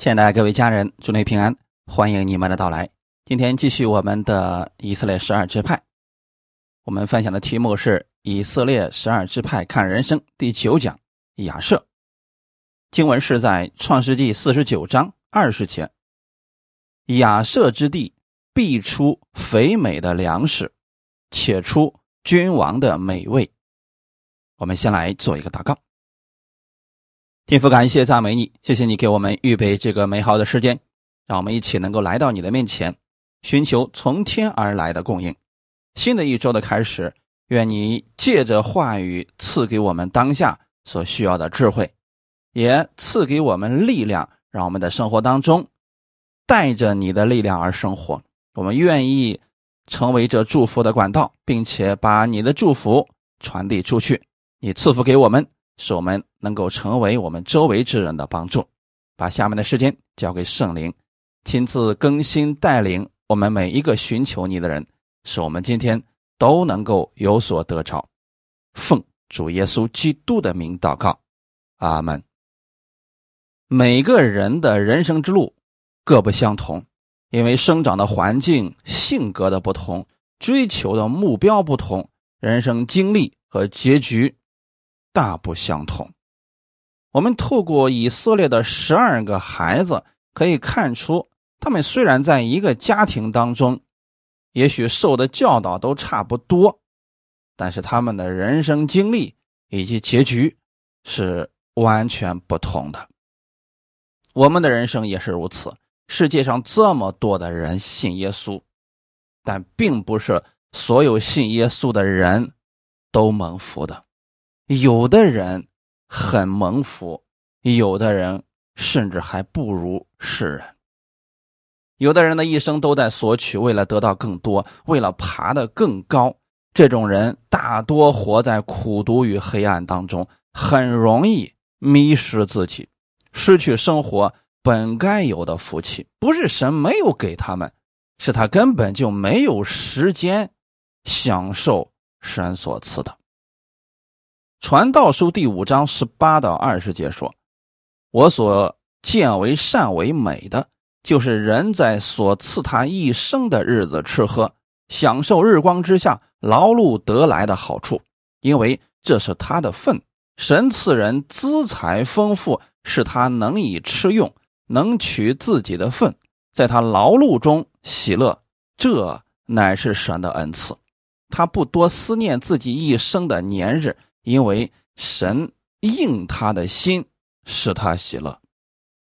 亲爱的各位家人，祝你平安，欢迎你们的到来。今天继续我们的以色列十二支派，我们分享的题目是以色列十二支派看人生第九讲亚设。经文是在创世纪四十九章二十节：亚设之地必出肥美的粮食，且出君王的美味。我们先来做一个祷告。天父，感谢赞美你，谢谢你给我们预备这个美好的时间，让我们一起能够来到你的面前，寻求从天而来的供应。新的一周的开始，愿你借着话语赐给我们当下所需要的智慧，也赐给我们力量，让我们的生活当中带着你的力量而生活。我们愿意成为这祝福的管道，并且把你的祝福传递出去。你赐福给我们。使我们能够成为我们周围之人的帮助，把下面的时间交给圣灵，亲自更新带领我们每一个寻求你的人，使我们今天都能够有所得着。奉主耶稣基督的名祷告，阿门。每个人的人生之路各不相同，因为生长的环境、性格的不同、追求的目标不同，人生经历和结局。大不相同。我们透过以色列的十二个孩子，可以看出，他们虽然在一个家庭当中，也许受的教导都差不多，但是他们的人生经历以及结局是完全不同的。我们的人生也是如此。世界上这么多的人信耶稣，但并不是所有信耶稣的人都蒙福的。有的人很蒙福，有的人甚至还不如世人。有的人的一生都在索取，为了得到更多，为了爬得更高。这种人大多活在苦毒与黑暗当中，很容易迷失自己，失去生活本该有的福气。不是神没有给他们，是他根本就没有时间享受神所赐的。传道书第五章十八到二十节说：“我所见为善为美的，就是人在所赐他一生的日子吃喝，享受日光之下劳碌得来的好处，因为这是他的份。神赐人资财丰富，是他能以吃用，能取自己的份，在他劳碌中喜乐，这乃是神的恩赐。他不多思念自己一生的年日。”因为神应他的心，使他喜乐。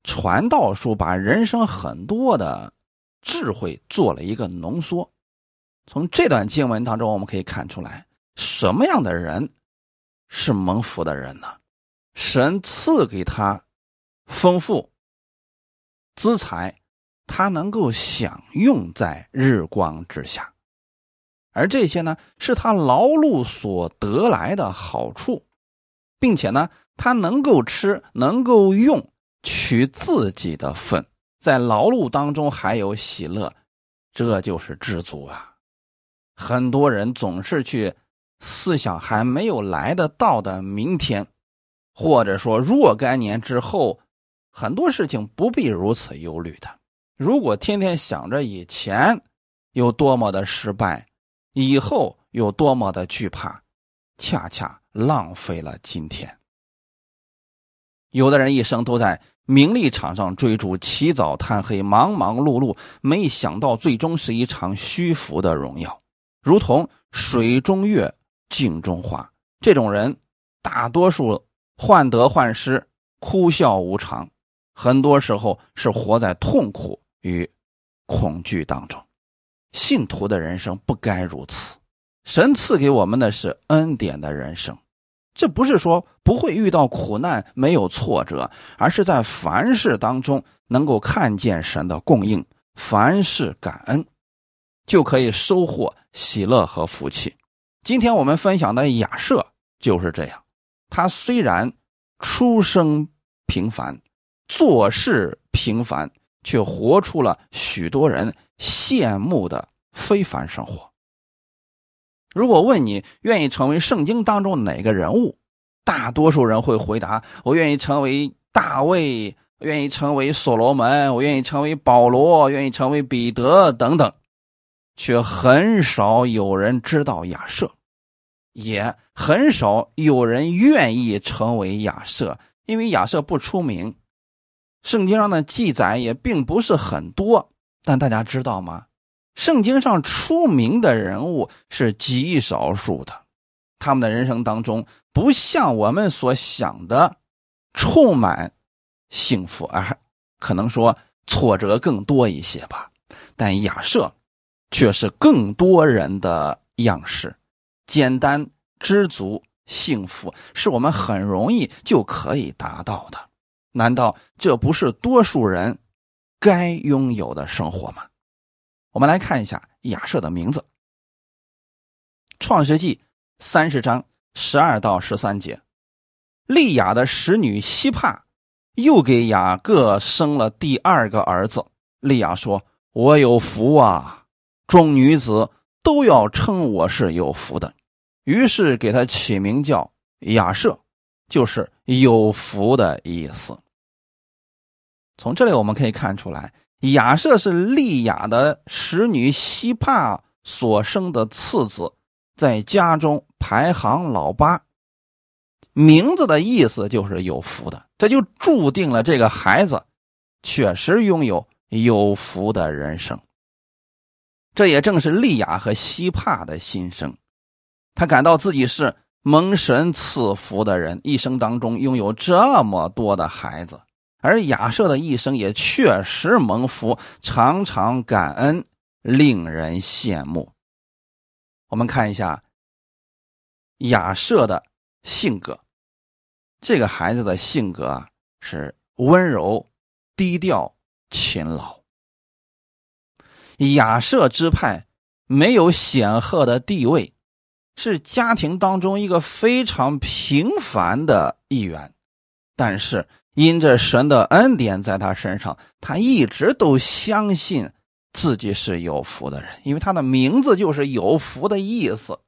传道书把人生很多的智慧做了一个浓缩。从这段经文当中，我们可以看出来，什么样的人是蒙福的人呢？神赐给他丰富资财，他能够享用在日光之下。而这些呢，是他劳碌所得来的好处，并且呢，他能够吃，能够用，取自己的份，在劳碌当中还有喜乐，这就是知足啊！很多人总是去思想还没有来得到的明天，或者说若干年之后，很多事情不必如此忧虑的。如果天天想着以前有多么的失败，以后有多么的惧怕，恰恰浪费了今天。有的人一生都在名利场上追逐，起早贪黑，忙忙碌碌，没想到最终是一场虚浮的荣耀，如同水中月，镜中花。这种人大多数患得患失，哭笑无常，很多时候是活在痛苦与恐惧当中。信徒的人生不该如此，神赐给我们的是恩典的人生，这不是说不会遇到苦难、没有挫折，而是在凡事当中能够看见神的供应，凡事感恩，就可以收获喜乐和福气。今天我们分享的亚舍就是这样，他虽然出生平凡，做事平凡。却活出了许多人羡慕的非凡生活。如果问你愿意成为圣经当中哪个人物，大多数人会回答：“我愿意成为大卫、愿意成为所罗门，我愿意成为保罗，愿意成为彼得等等，却很少有人知道亚瑟，也很少有人愿意成为亚瑟，因为亚瑟不出名，圣经上的记载也并不是很多。但大家知道吗？圣经上出名的人物是极少数的，他们的人生当中不像我们所想的充满。幸福，而可能说挫折更多一些吧。但亚瑟却是更多人的样式，简单、知足、幸福，是我们很容易就可以达到的。难道这不是多数人该拥有的生活吗？我们来看一下亚瑟的名字，《创世纪》三十章十二到十三节，利亚的使女希帕。又给雅各生了第二个儿子。利亚说：“我有福啊！众女子都要称我是有福的。”于是给他起名叫亚瑟，就是有福的意思。从这里我们可以看出来，亚瑟是利亚的使女希帕所生的次子，在家中排行老八。名字的意思就是有福的，这就注定了这个孩子确实拥有有福的人生。这也正是利亚和希帕的心声，他感到自己是蒙神赐福的人，一生当中拥有这么多的孩子，而亚瑟的一生也确实蒙福，常常感恩，令人羡慕。我们看一下亚瑟的性格。这个孩子的性格啊是温柔、低调、勤劳。亚瑟之派没有显赫的地位，是家庭当中一个非常平凡的一员。但是因着神的恩典在他身上，他一直都相信自己是有福的人，因为他的名字就是有福的意思。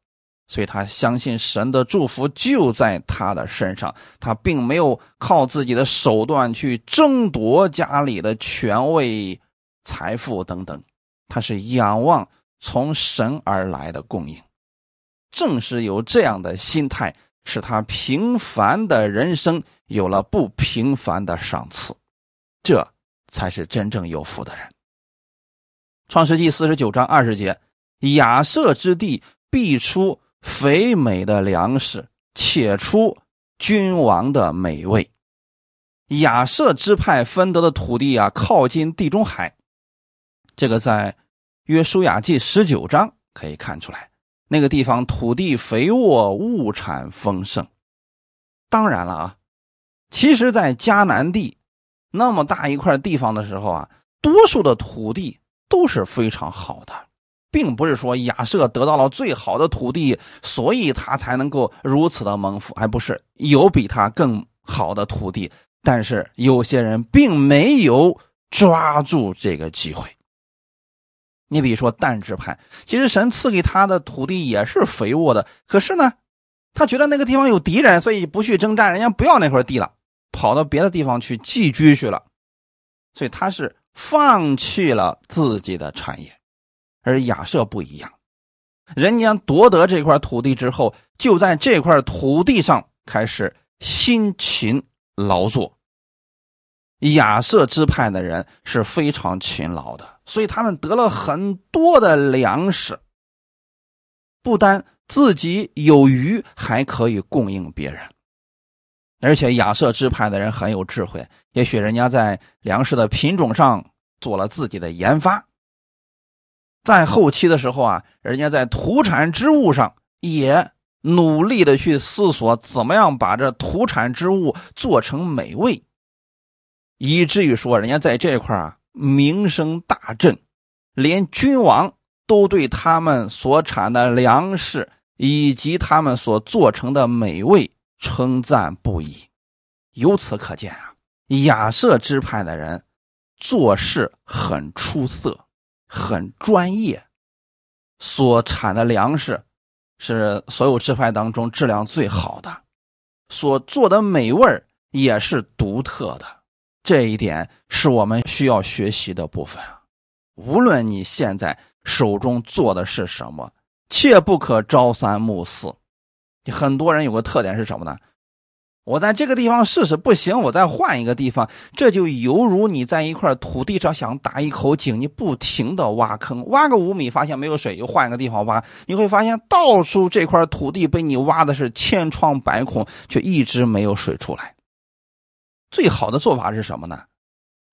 所以他相信神的祝福就在他的身上，他并没有靠自己的手段去争夺家里的权位、财富等等，他是仰望从神而来的供应。正是有这样的心态，使他平凡的人生有了不平凡的赏赐，这才是真正有福的人。创世纪四十九章二十节：亚瑟之地必出。肥美的粮食，且出君王的美味。亚瑟支派分得的土地啊，靠近地中海。这个在约书亚记十九章可以看出来，那个地方土地肥沃，物产丰盛。当然了啊，其实，在迦南地那么大一块地方的时候啊，多数的土地都是非常好的。并不是说亚瑟得到了最好的土地，所以他才能够如此的蒙福，还不是有比他更好的土地。但是有些人并没有抓住这个机会。你比如说但支派，其实神赐给他的土地也是肥沃的，可是呢，他觉得那个地方有敌人，所以不去征战，人家不要那块地了，跑到别的地方去寄居去了，所以他是放弃了自己的产业。而亚瑟不一样，人家夺得这块土地之后，就在这块土地上开始辛勤劳作。亚瑟支派的人是非常勤劳的，所以他们得了很多的粮食，不单自己有余，还可以供应别人。而且亚瑟支派的人很有智慧，也许人家在粮食的品种上做了自己的研发。在后期的时候啊，人家在土产之物上也努力的去思索，怎么样把这土产之物做成美味，以至于说人家在这块啊名声大振，连君王都对他们所产的粮食以及他们所做成的美味称赞不已。由此可见啊，亚瑟支派的人做事很出色。很专业，所产的粮食是所有支派当中质量最好的，所做的美味也是独特的。这一点是我们需要学习的部分啊！无论你现在手中做的是什么，切不可朝三暮四。很多人有个特点是什么呢？我在这个地方试试不行，我再换一个地方。这就犹如你在一块土地上想打一口井，你不停的挖坑，挖个五米发现没有水，又换一个地方挖，你会发现到处这块土地被你挖的是千疮百孔，却一直没有水出来。最好的做法是什么呢？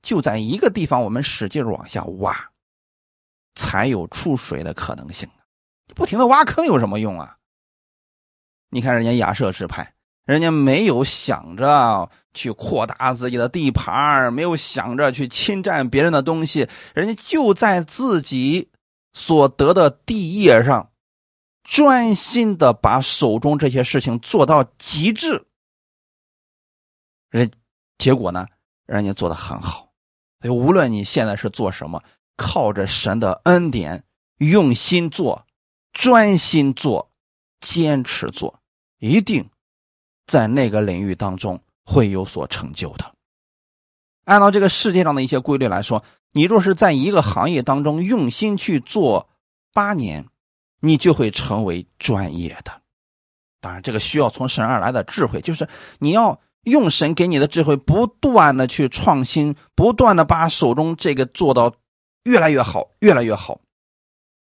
就在一个地方，我们使劲往下挖，才有出水的可能性。不停的挖坑有什么用啊？你看人家亚瑟之派。人家没有想着去扩大自己的地盘没有想着去侵占别人的东西，人家就在自己所得的地业上，专心的把手中这些事情做到极致。人结果呢，人家做的很好。所以，无论你现在是做什么，靠着神的恩典，用心做，专心做，坚持做，一定。在那个领域当中会有所成就的。按照这个世界上的一些规律来说，你若是在一个行业当中用心去做八年，你就会成为专业的。当然，这个需要从神而来的智慧，就是你要用神给你的智慧，不断的去创新，不断的把手中这个做到越来越好，越来越好。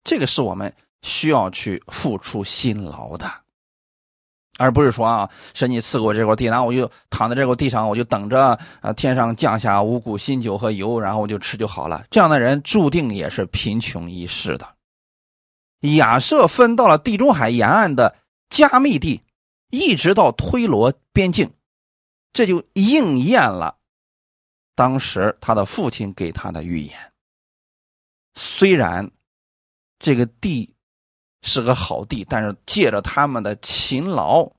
这个是我们需要去付出辛劳的。而不是说啊，神你赐给我这块地，然后我就躺在这块地上，我就等着啊天上降下五谷新酒和油，然后我就吃就好了。这样的人注定也是贫穷一世的。亚瑟分到了地中海沿岸的加密地，一直到推罗边境，这就应验了当时他的父亲给他的预言。虽然这个地。是个好地，但是借着他们的勤劳，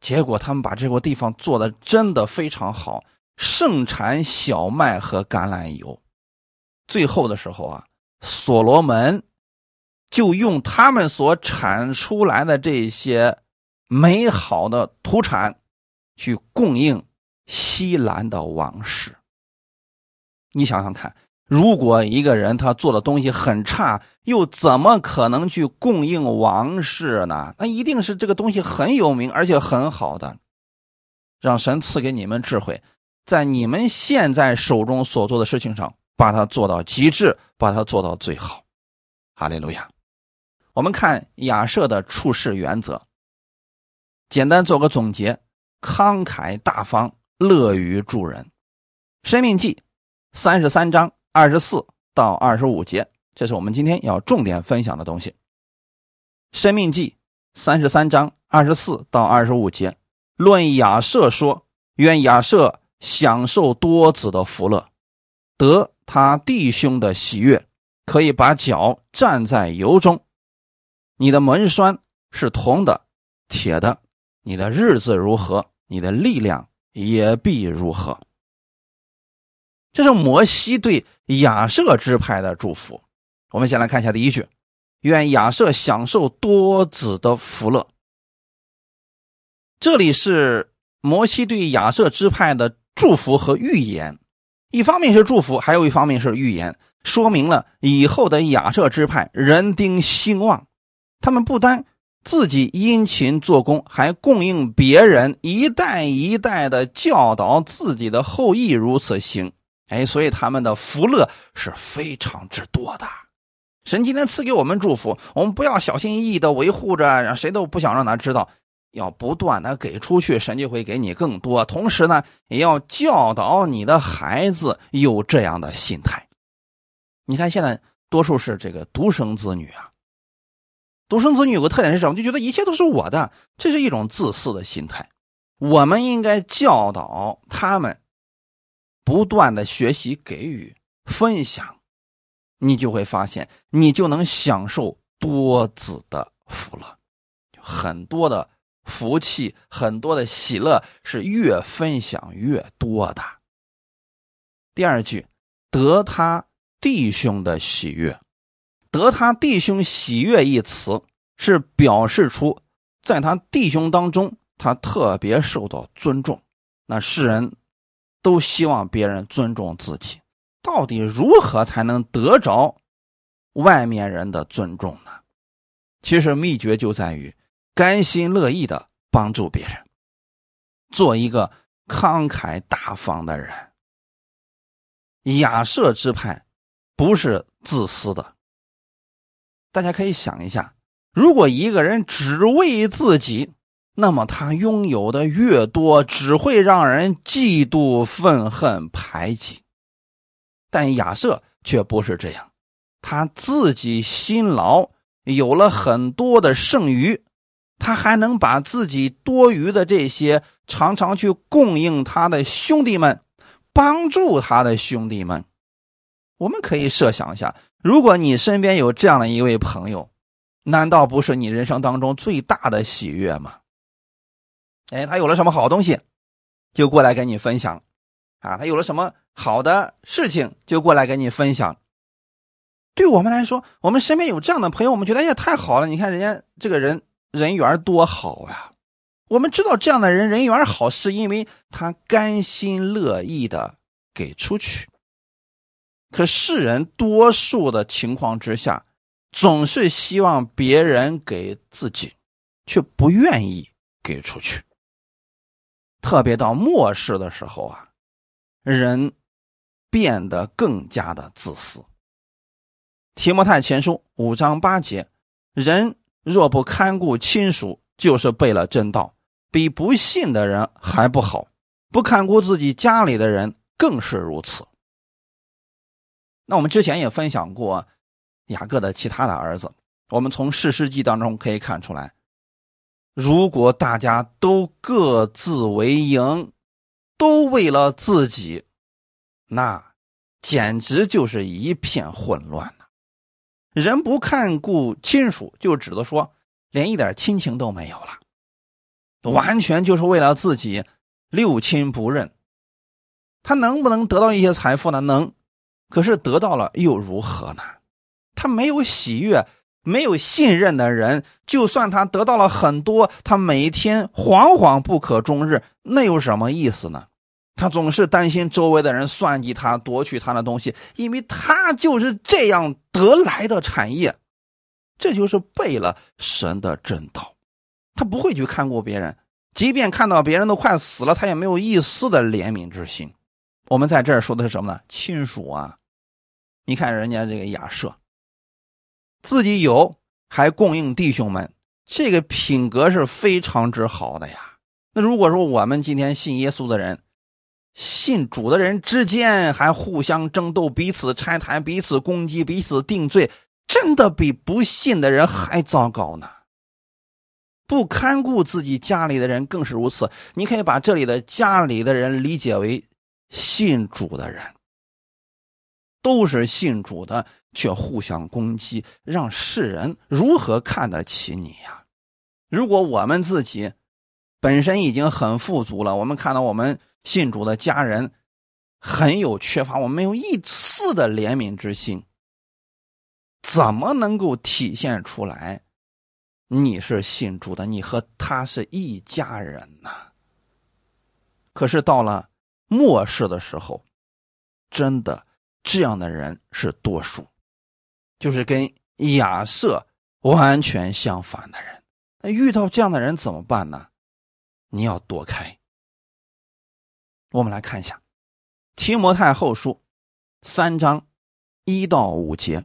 结果他们把这块地方做的真的非常好，盛产小麦和橄榄油。最后的时候啊，所罗门就用他们所产出来的这些美好的土产，去供应西兰的王室。你想想看。如果一个人他做的东西很差，又怎么可能去供应王室呢？那一定是这个东西很有名，而且很好的。让神赐给你们智慧，在你们现在手中所做的事情上，把它做到极致，把它做到最好。哈利路亚！我们看亚瑟的处事原则，简单做个总结：慷慨大方，乐于助人。生命记三十三章。二十四到二十五节，这是我们今天要重点分享的东西。生命记三十三章二十四到二十五节，论亚瑟说：“愿亚瑟享受多子的福乐，得他弟兄的喜悦，可以把脚站在油中。你的门栓是铜的、铁的，你的日子如何，你的力量也必如何。”这是摩西对亚瑟支派的祝福。我们先来看一下第一句：“愿亚瑟享受多子的福乐。”这里是摩西对亚瑟支派的祝福和预言，一方面是祝福，还有一方面是预言，说明了以后的亚瑟支派人丁兴旺。他们不单自己殷勤做工，还供应别人，一代一代的教导自己的后裔如此行。哎，所以他们的福乐是非常之多的。神今天赐给我们祝福，我们不要小心翼翼的维护着，让谁都不想让他知道，要不断的给出去，神就会给你更多。同时呢，也要教导你的孩子有这样的心态。你看，现在多数是这个独生子女啊，独生子女有个特点是什么？就觉得一切都是我的，这是一种自私的心态。我们应该教导他们。不断的学习、给予、分享，你就会发现，你就能享受多子的福了，很多的福气，很多的喜乐是越分享越多的。第二句，得他弟兄的喜悦，得他弟兄喜悦一词是表示出在他弟兄当中，他特别受到尊重，那世人。都希望别人尊重自己。到底如何才能得着外面人的尊重呢？其实秘诀就在于甘心乐意的帮助别人，做一个慷慨大方的人。亚瑟之派不是自私的。大家可以想一下，如果一个人只为自己，那么他拥有的越多，只会让人嫉妒、愤恨、排挤。但亚瑟却不是这样，他自己辛劳，有了很多的剩余，他还能把自己多余的这些常常去供应他的兄弟们，帮助他的兄弟们。我们可以设想一下，如果你身边有这样的一位朋友，难道不是你人生当中最大的喜悦吗？哎，他有了什么好东西，就过来跟你分享。啊，他有了什么好的事情，就过来跟你分享。对我们来说，我们身边有这样的朋友，我们觉得哎呀太好了！你看人家这个人人缘多好呀。我们知道这样的人人缘好，是因为他甘心乐意的给出去。可世人多数的情况之下，总是希望别人给自己，却不愿意给出去。特别到末世的时候啊。人变得更加的自私。提摩太前书五章八节：人若不看顾亲属，就是背了真道，比不信的人还不好；不看顾自己家里的人，更是如此。那我们之前也分享过雅各的其他的儿子，我们从史诗记当中可以看出来，如果大家都各自为营。都为了自己，那简直就是一片混乱呐！人不看顾亲属，就指的说连一点亲情都没有了，完全就是为了自己，六亲不认。他能不能得到一些财富呢？能，可是得到了又如何呢？他没有喜悦，没有信任的人，就算他得到了很多，他每天惶惶不可终日。那有什么意思呢？他总是担心周围的人算计他，夺取他的东西，因为他就是这样得来的产业。这就是背了神的正道，他不会去看过别人，即便看到别人都快死了，他也没有一丝的怜悯之心。我们在这儿说的是什么呢？亲属啊！你看人家这个亚舍，自己有还供应弟兄们，这个品格是非常之好的呀。那如果说我们今天信耶稣的人，信主的人之间还互相争斗，彼此拆台，彼此攻击，彼此定罪，真的比不信的人还糟糕呢。不看顾自己家里的人更是如此。你可以把这里的家里的人理解为信主的人，都是信主的，却互相攻击，让世人如何看得起你呀？如果我们自己本身已经很富足了，我们看到我们信主的家人很有缺乏，我们没有一丝的怜悯之心，怎么能够体现出来？你是信主的，你和他是一家人呐。可是到了末世的时候，真的这样的人是多数，就是跟亚瑟完全相反的人。那遇到这样的人怎么办呢？你要躲开。我们来看一下《提摩太后书》三章一到五节。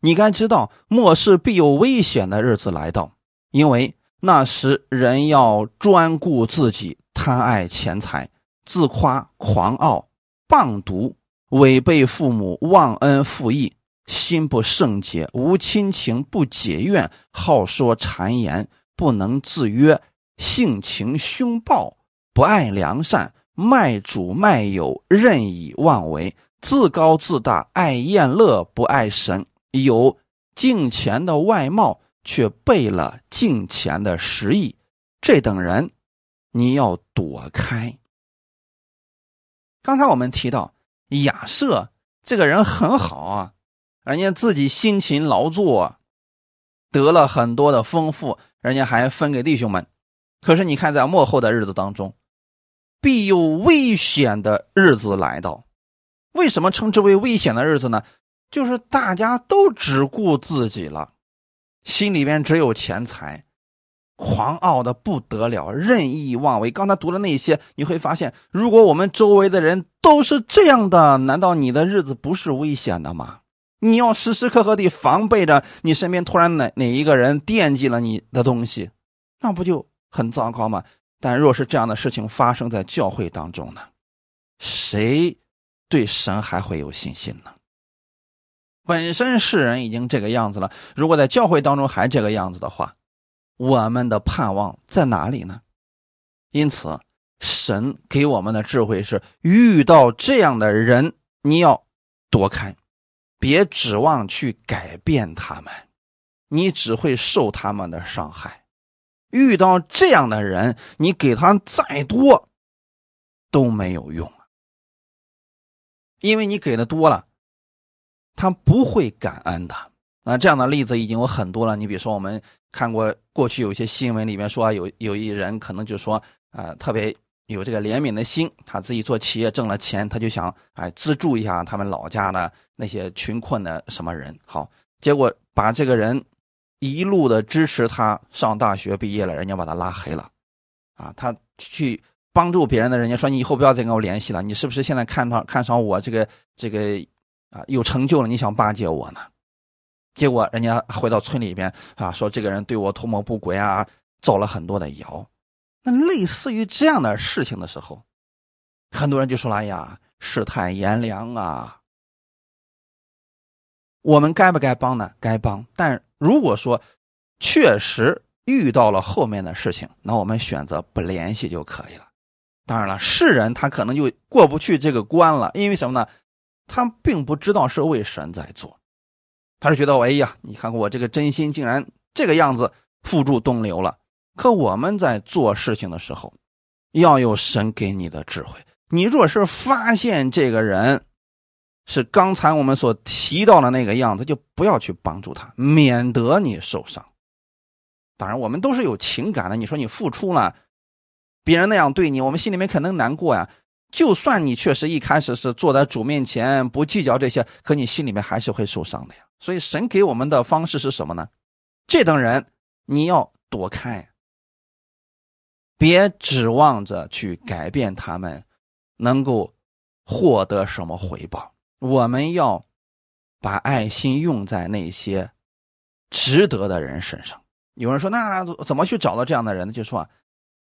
你该知道，末世必有危险的日子来到，因为那时人要专顾自己，贪爱钱财，自夸狂傲，谤毒，违背父母，忘恩负义，心不圣洁，无亲情，不解怨，好说谗言，不能自约。性情凶暴，不爱良善，卖主卖友，任意妄为，自高自大，爱宴乐，不爱神，有敬钱的外貌，却背了敬钱的实意。这等人，你要躲开。刚才我们提到亚瑟这个人很好啊，人家自己辛勤劳作，得了很多的丰富，人家还分给弟兄们。可是你看，在末后的日子当中，必有危险的日子来到。为什么称之为危险的日子呢？就是大家都只顾自己了，心里边只有钱财，狂傲的不得了，任意妄为。刚才读的那些，你会发现，如果我们周围的人都是这样的，难道你的日子不是危险的吗？你要时时刻刻地防备着，你身边突然哪哪一个人惦记了你的东西，那不就很糟糕吗？但若是这样的事情发生在教会当中呢，谁对神还会有信心呢？本身世人已经这个样子了，如果在教会当中还这个样子的话，我们的盼望在哪里呢？因此，神给我们的智慧是：遇到这样的人，你要躲开。别指望去改变他们，你只会受他们的伤害。遇到这样的人，你给他再多都没有用啊因为你给的多了，他不会感恩的。啊，这样的例子已经有很多了。你比如说，我们看过过去有一些新闻里面说，有有一人可能就说，啊，特别。有这个怜悯的心，他自己做企业挣了钱，他就想哎资助一下他们老家的那些穷困的什么人。好，结果把这个人一路的支持他上大学毕业了，人家把他拉黑了。啊，他去帮助别人的人家说你以后不要再跟我联系了，你是不是现在看上看上我这个这个啊有成就了，你想巴结我呢？结果人家回到村里边啊，说这个人对我图谋不轨啊，造了很多的谣。那类似于这样的事情的时候，很多人就说了：“哎呀，世态炎凉啊，我们该不该帮呢？该帮。但如果说确实遇到了后面的事情，那我们选择不联系就可以了。当然了，世人他可能就过不去这个关了，因为什么呢？他并不知道是为神在做，他是觉得：哎呀，你看看我这个真心竟然这个样子付诸东流了。”可我们在做事情的时候，要有神给你的智慧。你若是发现这个人是刚才我们所提到的那个样子，就不要去帮助他，免得你受伤。当然，我们都是有情感的。你说你付出了，别人那样对你，我们心里面可能难过呀。就算你确实一开始是坐在主面前不计较这些，可你心里面还是会受伤的呀。所以，神给我们的方式是什么呢？这等人你要躲开。别指望着去改变他们，能够获得什么回报。我们要把爱心用在那些值得的人身上。有人说：“那怎么去找到这样的人呢？”就说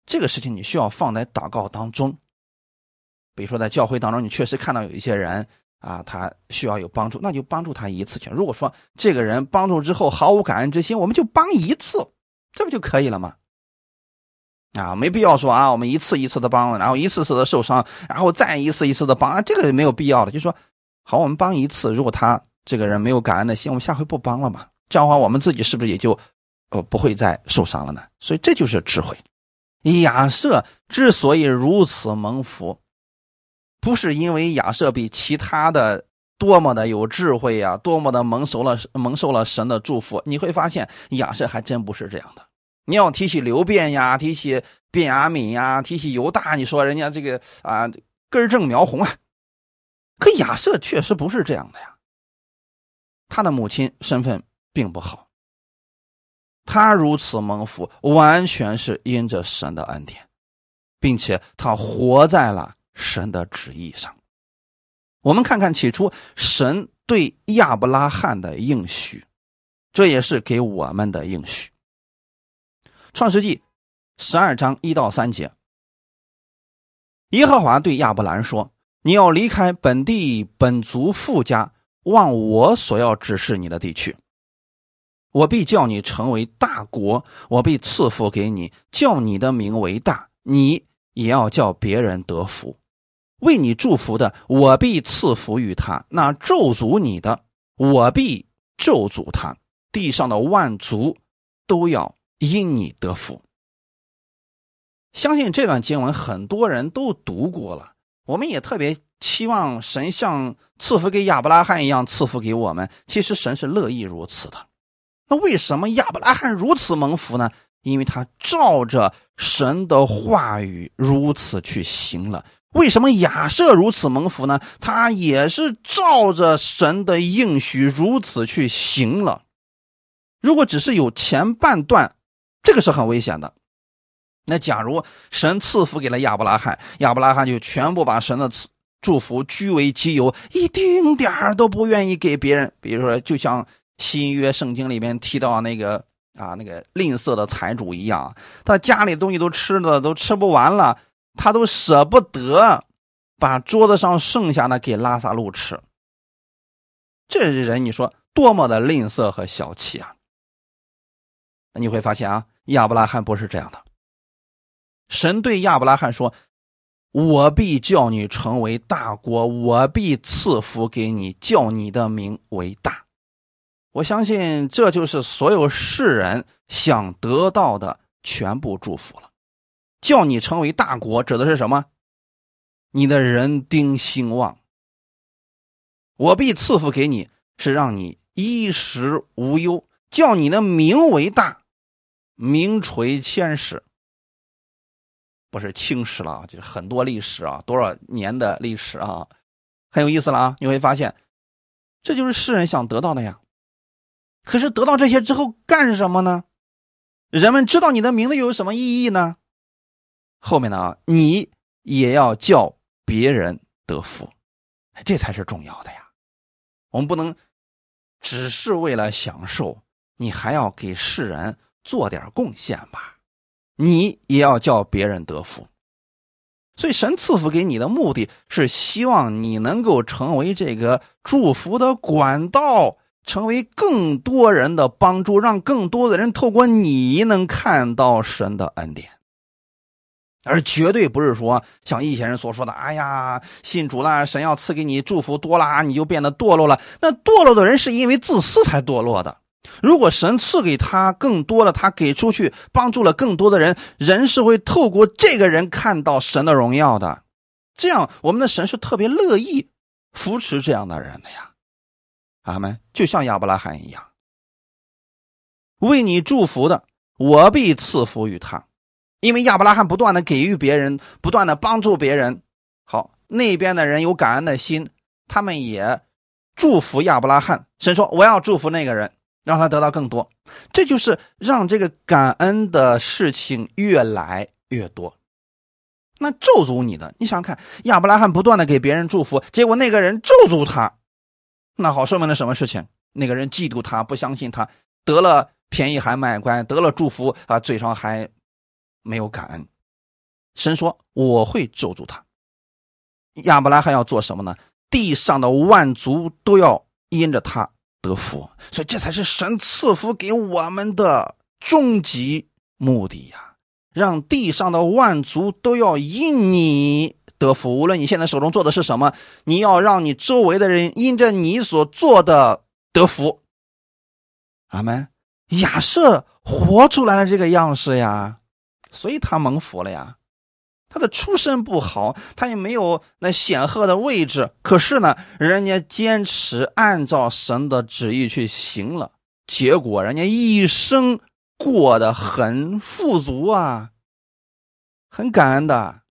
这个事情你需要放在祷告当中。比如说在教会当中，你确实看到有一些人啊，他需要有帮助，那就帮助他一次。去如果说这个人帮助之后毫无感恩之心，我们就帮一次，这不就可以了吗？啊，没必要说啊，我们一次一次的帮，然后一次次的受伤，然后再一次一次的帮，啊，这个没有必要的。就说好，我们帮一次，如果他这个人没有感恩的心，我们下回不帮了嘛。这样的话，我们自己是不是也就呃不会再受伤了呢？所以这就是智慧。亚瑟之所以如此蒙福，不是因为亚瑟比其他的多么的有智慧呀，多么的蒙受了蒙受了神的祝福。你会发现，亚瑟还真不是这样的。你要提起刘辩呀，提起卞雅敏呀，提起犹大，你说人家这个啊根正苗红啊，可亚瑟确实不是这样的呀。他的母亲身份并不好，他如此蒙福，完全是因着神的恩典，并且他活在了神的旨意上。我们看看起初神对亚伯拉罕的应许，这也是给我们的应许。创世纪十二章一到三节，耶和华对亚伯兰说：“你要离开本地本族富家，往我所要指示你的地区。我必叫你成为大国，我必赐福给你，叫你的名为大，你也要叫别人得福。为你祝福的，我必赐福于他；那咒诅你的，我必咒诅他。地上的万族都要。”因你得福，相信这段经文很多人都读过了。我们也特别期望神像赐福给亚伯拉罕一样赐福给我们。其实神是乐意如此的。那为什么亚伯拉罕如此蒙福呢？因为他照着神的话语如此去行了。为什么亚瑟如此蒙福呢？他也是照着神的应许如此去行了。如果只是有前半段，这个是很危险的。那假如神赐福给了亚伯拉罕，亚伯拉罕就全部把神的赐祝福据为己有，一丁点儿都不愿意给别人。比如说，就像新约圣经里面提到那个啊，那个吝啬的财主一样，他家里东西都吃的都吃不完了。他都舍不得把桌子上剩下的给拉萨路吃，这人你说多么的吝啬和小气啊！那你会发现啊，亚伯拉罕不是这样的。神对亚伯拉罕说：“我必叫你成为大国，我必赐福给你，叫你的名为大。”我相信这就是所有世人想得到的全部祝福了。叫你成为大国，指的是什么？你的人丁兴旺，我必赐福给你，是让你衣食无忧，叫你的名为大，名垂千史。不是青史了，就是很多历史啊，多少年的历史啊，很有意思了啊！你会发现，这就是世人想得到的呀。可是得到这些之后干什么呢？人们知道你的名字又有什么意义呢？后面呢？你也要叫别人得福，这才是重要的呀。我们不能只是为了享受，你还要给世人做点贡献吧。你也要叫别人得福，所以神赐福给你的目的是希望你能够成为这个祝福的管道，成为更多人的帮助，让更多的人透过你能看到神的恩典。而绝对不是说像一些人所说的：“哎呀，信主了，神要赐给你祝福多了，你就变得堕落了。”那堕落的人是因为自私才堕落的。如果神赐给他更多的，他给出去帮助了更多的人，人是会透过这个人看到神的荣耀的。这样，我们的神是特别乐意扶持这样的人的呀。阿门。就像亚伯拉罕一样，为你祝福的，我必赐福于他。因为亚伯拉罕不断的给予别人，不断的帮助别人，好，那边的人有感恩的心，他们也祝福亚伯拉罕。神说：“我要祝福那个人，让他得到更多。”这就是让这个感恩的事情越来越多。那咒诅你的，你想看，亚伯拉罕不断的给别人祝福，结果那个人咒诅他，那好，说明了什么事情？那个人嫉妒他，不相信他，得了便宜还卖乖，得了祝福啊，嘴上还。没有感恩，神说我会咒住他。亚伯拉罕要做什么呢？地上的万族都要因着他得福，所以这才是神赐福给我们的终极目的呀！让地上的万族都要因你得福，无论你现在手中做的是什么，你要让你周围的人因着你所做的得福。阿门。亚瑟活出来了这个样式呀。所以他蒙福了呀，他的出身不好，他也没有那显赫的位置，可是呢，人家坚持按照神的旨意去行了，结果人家一生过得很富足啊，很感恩的。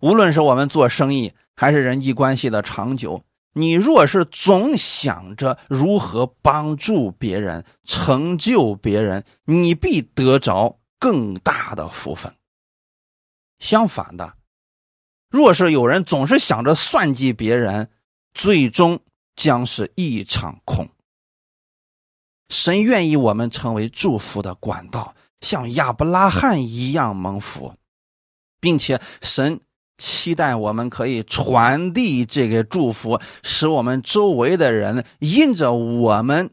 无论是我们做生意还是人际关系的长久，你若是总想着如何帮助别人、成就别人，你必得着。更大的福分。相反的，若是有人总是想着算计别人，最终将是一场空。神愿意我们成为祝福的管道，像亚伯拉罕一样蒙福，并且神期待我们可以传递这个祝福，使我们周围的人因着我们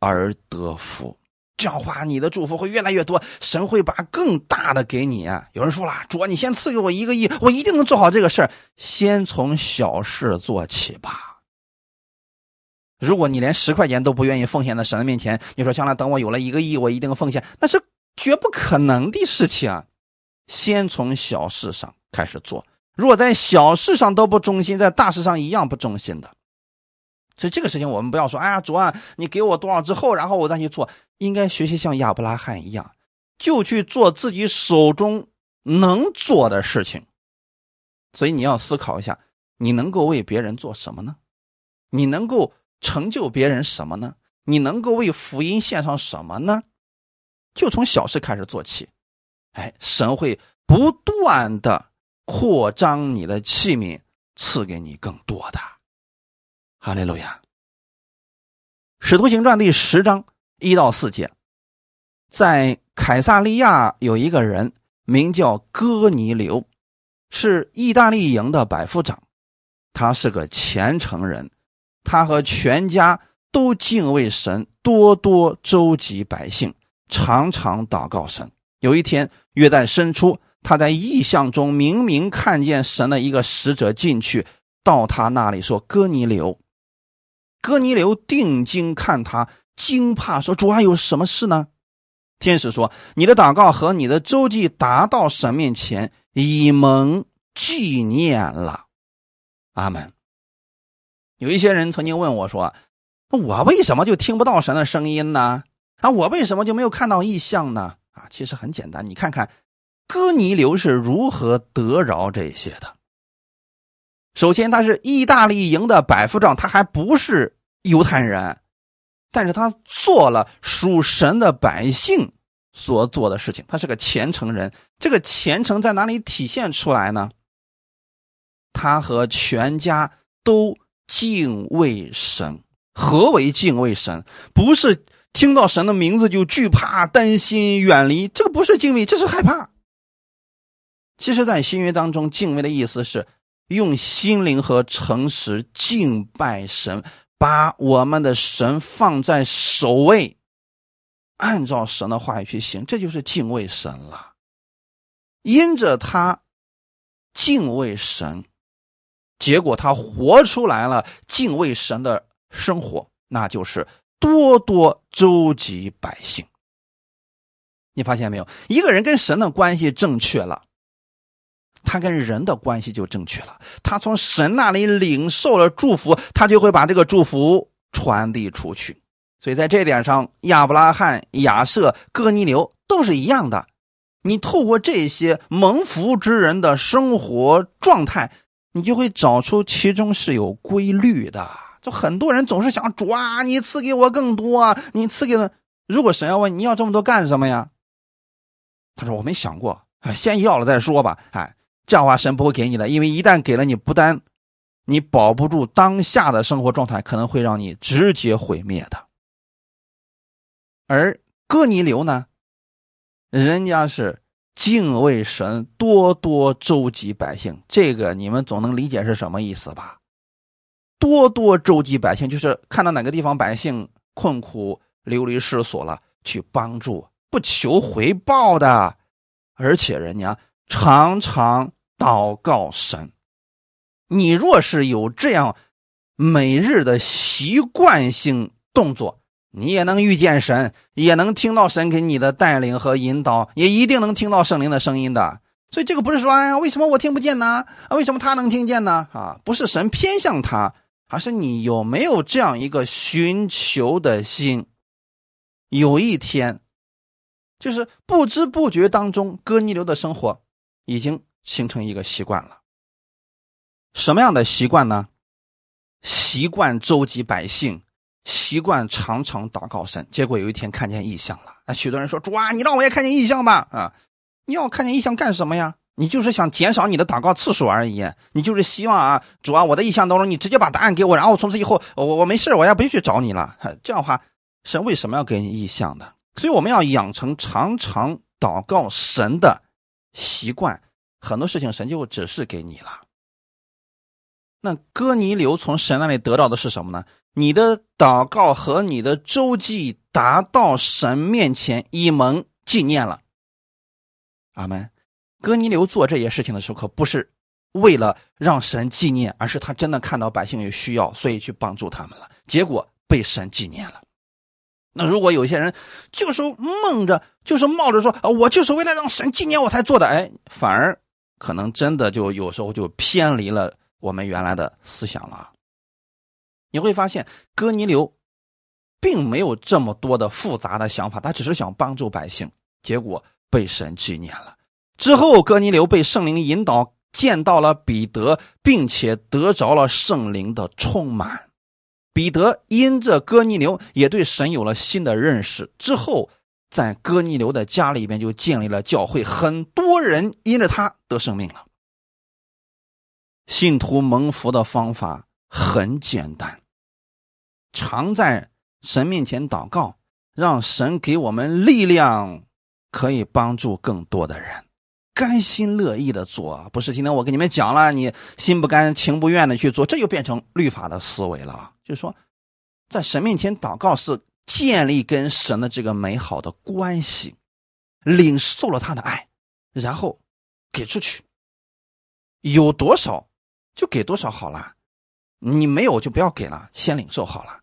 而得福。这样话，你的祝福会越来越多，神会把更大的给你。有人说了，主，你先赐给我一个亿，我一定能做好这个事儿。先从小事做起吧。如果你连十块钱都不愿意奉献在神的面前，你说将来等我有了一个亿，我一定奉献，那是绝不可能的事情啊。先从小事上开始做，如果在小事上都不忠心，在大事上一样不忠心的。所以这个事情我们不要说，哎呀，主啊，你给我多少之后，然后我再去做。应该学习像亚伯拉罕一样，就去做自己手中能做的事情。所以你要思考一下，你能够为别人做什么呢？你能够成就别人什么呢？你能够为福音献上什么呢？就从小事开始做起，哎，神会不断的扩张你的器皿，赐给你更多的。哈利路亚。使徒行传第十章一到四节，在凯撒利亚有一个人名叫哥尼流，是意大利营的百夫长，他是个虔诚人，他和全家都敬畏神，多多周济百姓。常常祷告神。有一天，约旦深处，他在异象中明明看见神的一个使者进去，到他那里说：“哥尼流。”哥尼流定睛看他，惊怕说：“主啊，有什么事呢？”天使说：“你的祷告和你的周记达到神面前，以蒙纪念了。”阿门。有一些人曾经问我说：“那我为什么就听不到神的声音呢？”啊，我为什么就没有看到异象呢？啊，其实很简单，你看看哥尼流是如何得饶这些的。首先，他是意大利营的百夫长，他还不是犹太人，但是他做了属神的百姓所做的事情，他是个虔诚人。这个虔诚在哪里体现出来呢？他和全家都敬畏神。何为敬畏神？不是。听到神的名字就惧怕、担心、远离，这个不是敬畏，这是害怕。其实，在新约当中，敬畏的意思是用心灵和诚实敬拜神，把我们的神放在首位，按照神的话语去行，这就是敬畏神了。因着他敬畏神，结果他活出来了敬畏神的生活，那就是。多多周济百姓，你发现没有？一个人跟神的关系正确了，他跟人的关系就正确了。他从神那里领受了祝福，他就会把这个祝福传递出去。所以在这点上，亚伯拉罕、亚瑟、哥尼流都是一样的。你透过这些蒙福之人的生活状态，你就会找出其中是有规律的。就很多人总是想抓，你赐给我更多！你赐给了，如果神要问你要这么多干什么呀？他说我没想过，哎，先要了再说吧。哎，这样的话神不会给你的，因为一旦给了你，不单你保不住当下的生活状态，可能会让你直接毁灭的。而哥尼流呢，人家是敬畏神，多多周济百姓，这个你们总能理解是什么意思吧？多多周济百姓，就是看到哪个地方百姓困苦流离失所了，去帮助，不求回报的，而且人家常常祷告神。你若是有这样每日的习惯性动作，你也能遇见神，也能听到神给你的带领和引导，也一定能听到圣灵的声音的。所以这个不是说，哎呀，为什么我听不见呢？啊，为什么他能听见呢？啊，不是神偏向他。而是你有没有这样一个寻求的心？有一天，就是不知不觉当中，哥尼流的生活已经形成一个习惯了。什么样的习惯呢？习惯周济百姓，习惯常常祷告神。结果有一天看见异象了。那许多人说：“主啊，你让我也看见异象吧！”啊，你要看见异象干什么呀？你就是想减少你的祷告次数而已，你就是希望啊，主啊，我的意向当中，你直接把答案给我，然后从此以后，我我没事，我也不去找你了。这样的话，神为什么要给你意向的？所以我们要养成常常祷告神的习惯，很多事情神就指示给你了。那哥尼流从神那里得到的是什么呢？你的祷告和你的周记达到神面前，以蒙纪念了。阿门。哥尼流做这些事情的时候，可不是为了让神纪念，而是他真的看到百姓有需要，所以去帮助他们了。结果被神纪念了。那如果有些人就是梦着，就是冒着说啊，我就是为了让神纪念我才做的，哎，反而可能真的就有时候就偏离了我们原来的思想了。你会发现，哥尼流并没有这么多的复杂的想法，他只是想帮助百姓，结果被神纪念了。之后，哥尼流被圣灵引导，见到了彼得，并且得着了圣灵的充满。彼得因着哥尼流，也对神有了新的认识。之后，在哥尼流的家里边就建立了教会，很多人因着他得生命了。信徒蒙福的方法很简单。常在神面前祷告，让神给我们力量，可以帮助更多的人，甘心乐意的做，不是今天我跟你们讲了，你心不甘情不愿的去做，这就变成律法的思维了。就是说，在神面前祷告是建立跟神的这个美好的关系，领受了他的爱，然后给出去，有多少就给多少好了，你没有就不要给了，先领受好了。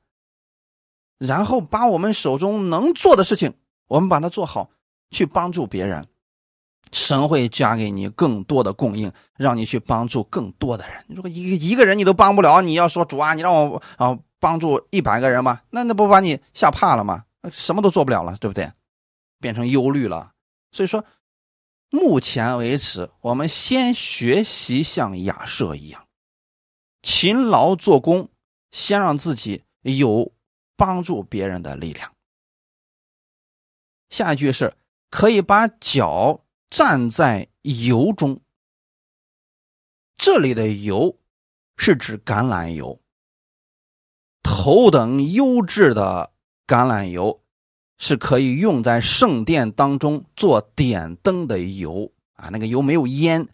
然后把我们手中能做的事情，我们把它做好，去帮助别人，神会加给你更多的供应，让你去帮助更多的人。如果一一个人你都帮不了，你要说主啊，你让我啊帮助一百个人吧？那那不把你吓怕了吗？什么都做不了了，对不对？变成忧虑了。所以说，目前为止，我们先学习像亚瑟一样，勤劳做工，先让自己有。帮助别人的力量。下一句是可以把脚站在油中。这里的油是指橄榄油，头等优质的橄榄油是可以用在圣殿当中做点灯的油啊。那个油没有烟，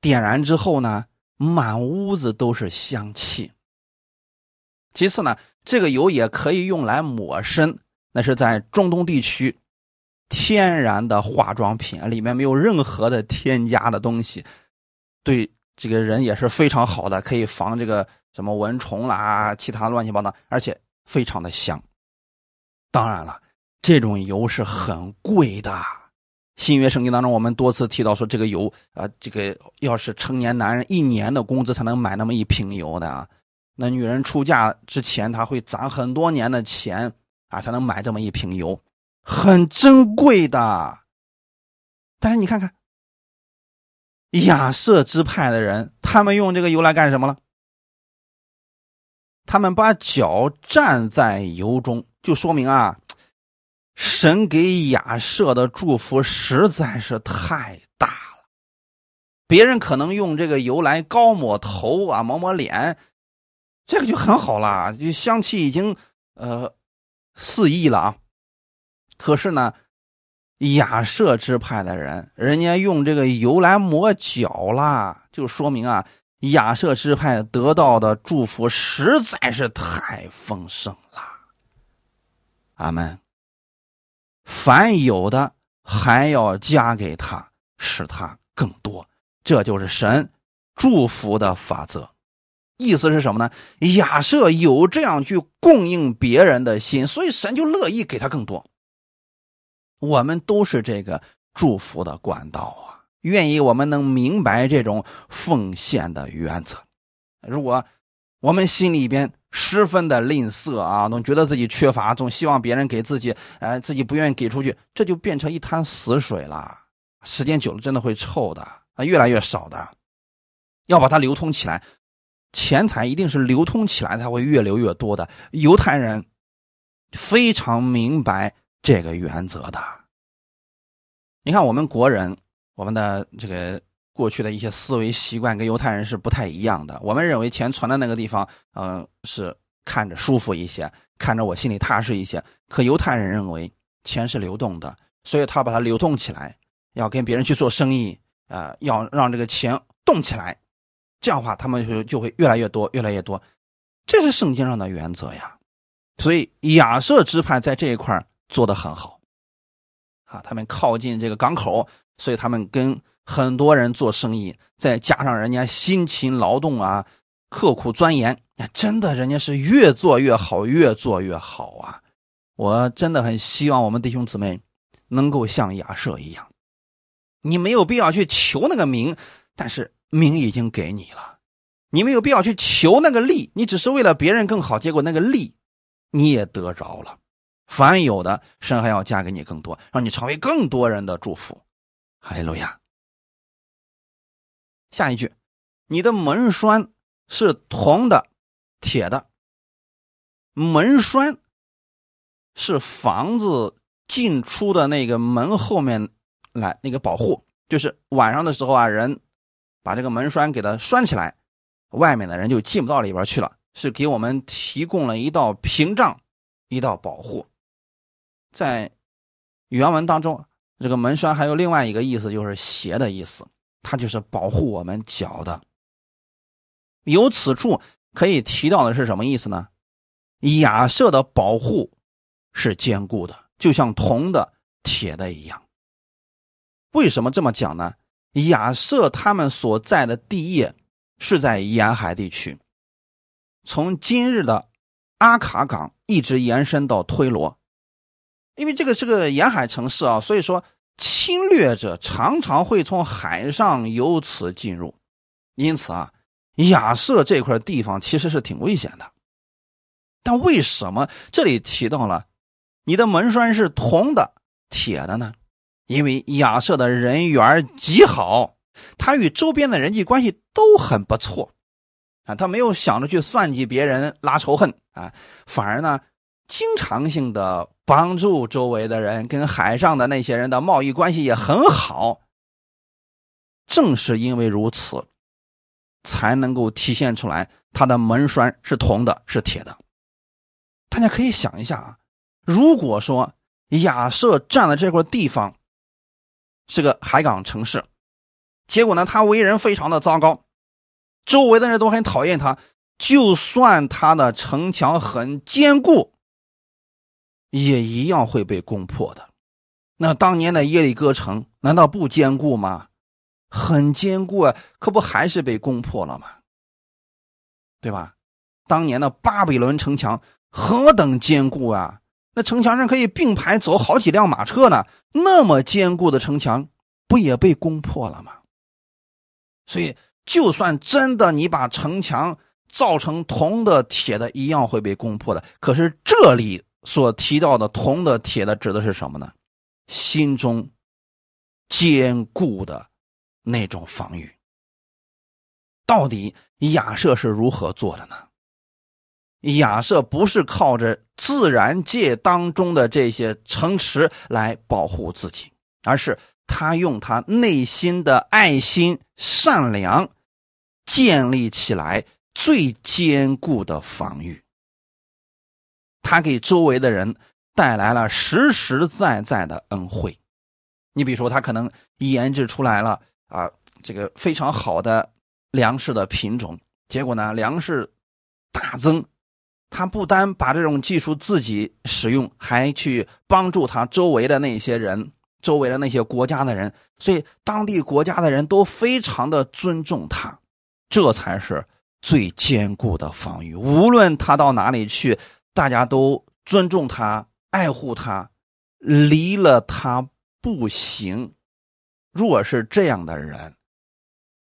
点燃之后呢，满屋子都是香气。其次呢。这个油也可以用来抹身，那是在中东地区，天然的化妆品，里面没有任何的添加的东西，对这个人也是非常好的，可以防这个什么蚊虫啦，其他乱七八糟，而且非常的香。当然了，这种油是很贵的。新约圣经当中，我们多次提到说，这个油啊，这个要是成年男人一年的工资才能买那么一瓶油的啊。那女人出嫁之前，她会攒很多年的钱啊，才能买这么一瓶油，很珍贵的。但是你看看，亚瑟支派的人，他们用这个油来干什么了？他们把脚站在油中，就说明啊，神给亚瑟的祝福实在是太大了。别人可能用这个油来高抹头啊，抹抹脸。这个就很好了，就香气已经呃四溢了啊。可是呢，亚舍支派的人，人家用这个油来抹脚啦，就说明啊，亚舍支派得到的祝福实在是太丰盛了。阿门。凡有的还要加给他，使他更多，这就是神祝福的法则。意思是什么呢？亚舍有这样去供应别人的心，所以神就乐意给他更多。我们都是这个祝福的管道啊！愿意我们能明白这种奉献的原则。如果我们心里边十分的吝啬啊，总觉得自己缺乏，总希望别人给自己，哎，自己不愿意给出去，这就变成一滩死水了。时间久了，真的会臭的啊，越来越少的，要把它流通起来。钱财一定是流通起来才会越流越多的。犹太人非常明白这个原则的。你看，我们国人，我们的这个过去的一些思维习惯跟犹太人是不太一样的。我们认为钱存在那个地方，嗯，是看着舒服一些，看着我心里踏实一些。可犹太人认为钱是流动的，所以他把它流动起来，要跟别人去做生意，呃，要让这个钱动起来。这样的话，他们就就会越来越多，越来越多，这是圣经上的原则呀。所以亚瑟支派在这一块做的很好，啊，他们靠近这个港口，所以他们跟很多人做生意，再加上人家辛勤劳动啊，刻苦钻研，啊真的人家是越做越好，越做越好啊。我真的很希望我们弟兄姊妹能够像亚瑟一样，你没有必要去求那个名，但是。名已经给你了，你没有必要去求那个利，你只是为了别人更好，结果那个利你也得着了。凡有的，神还要加给你更多，让你成为更多人的祝福。哈利路亚。下一句，你的门栓是铜的、铁的。门栓是房子进出的那个门后面来那个保护，就是晚上的时候啊，人把这个门栓给它拴起来，外面的人就进不到里边去了，是给我们提供了一道屏障，一道保护。在原文当中，这个门栓还有另外一个意思，就是鞋的意思，它就是保护我们脚的。由此处可以提到的是什么意思呢？亚瑟的保护是坚固的，就像铜的、铁的一样。为什么这么讲呢？亚瑟他们所在的地业是在沿海地区，从今日的阿卡港一直延伸到推罗。因为这个是个沿海城市啊，所以说侵略者常常会从海上由此进入，因此啊，亚瑟这块地方其实是挺危险的。但为什么这里提到了你的门栓是铜的、铁的呢？因为亚瑟的人缘极好，他与周边的人际关系都很不错啊，他没有想着去算计别人、拉仇恨啊，反而呢。经常性的帮助周围的人，跟海上的那些人的贸易关系也很好。正是因为如此，才能够体现出来他的门栓是铜的，是铁的。大家可以想一下啊，如果说亚瑟占了这块地方是个海港城市，结果呢，他为人非常的糟糕，周围的人都很讨厌他，就算他的城墙很坚固。也一样会被攻破的。那当年的耶利哥城难道不坚固吗？很坚固啊，可不还是被攻破了吗？对吧？当年的巴比伦城墙何等坚固啊！那城墙上可以并排走好几辆马车呢。那么坚固的城墙，不也被攻破了吗？所以，就算真的你把城墙造成铜的、铁的，一样会被攻破的。可是这里。所提到的铜的、铁的，指的是什么呢？心中坚固的那种防御。到底亚瑟是如何做的呢？亚瑟不是靠着自然界当中的这些城池来保护自己，而是他用他内心的爱心、善良建立起来最坚固的防御。他给周围的人带来了实实在在的恩惠。你比如说，他可能研制出来了啊，这个非常好的粮食的品种，结果呢，粮食大增。他不单把这种技术自己使用，还去帮助他周围的那些人、周围的那些国家的人，所以当地国家的人都非常的尊重他。这才是最坚固的防御。无论他到哪里去。大家都尊重他，爱护他，离了他不行。若是这样的人，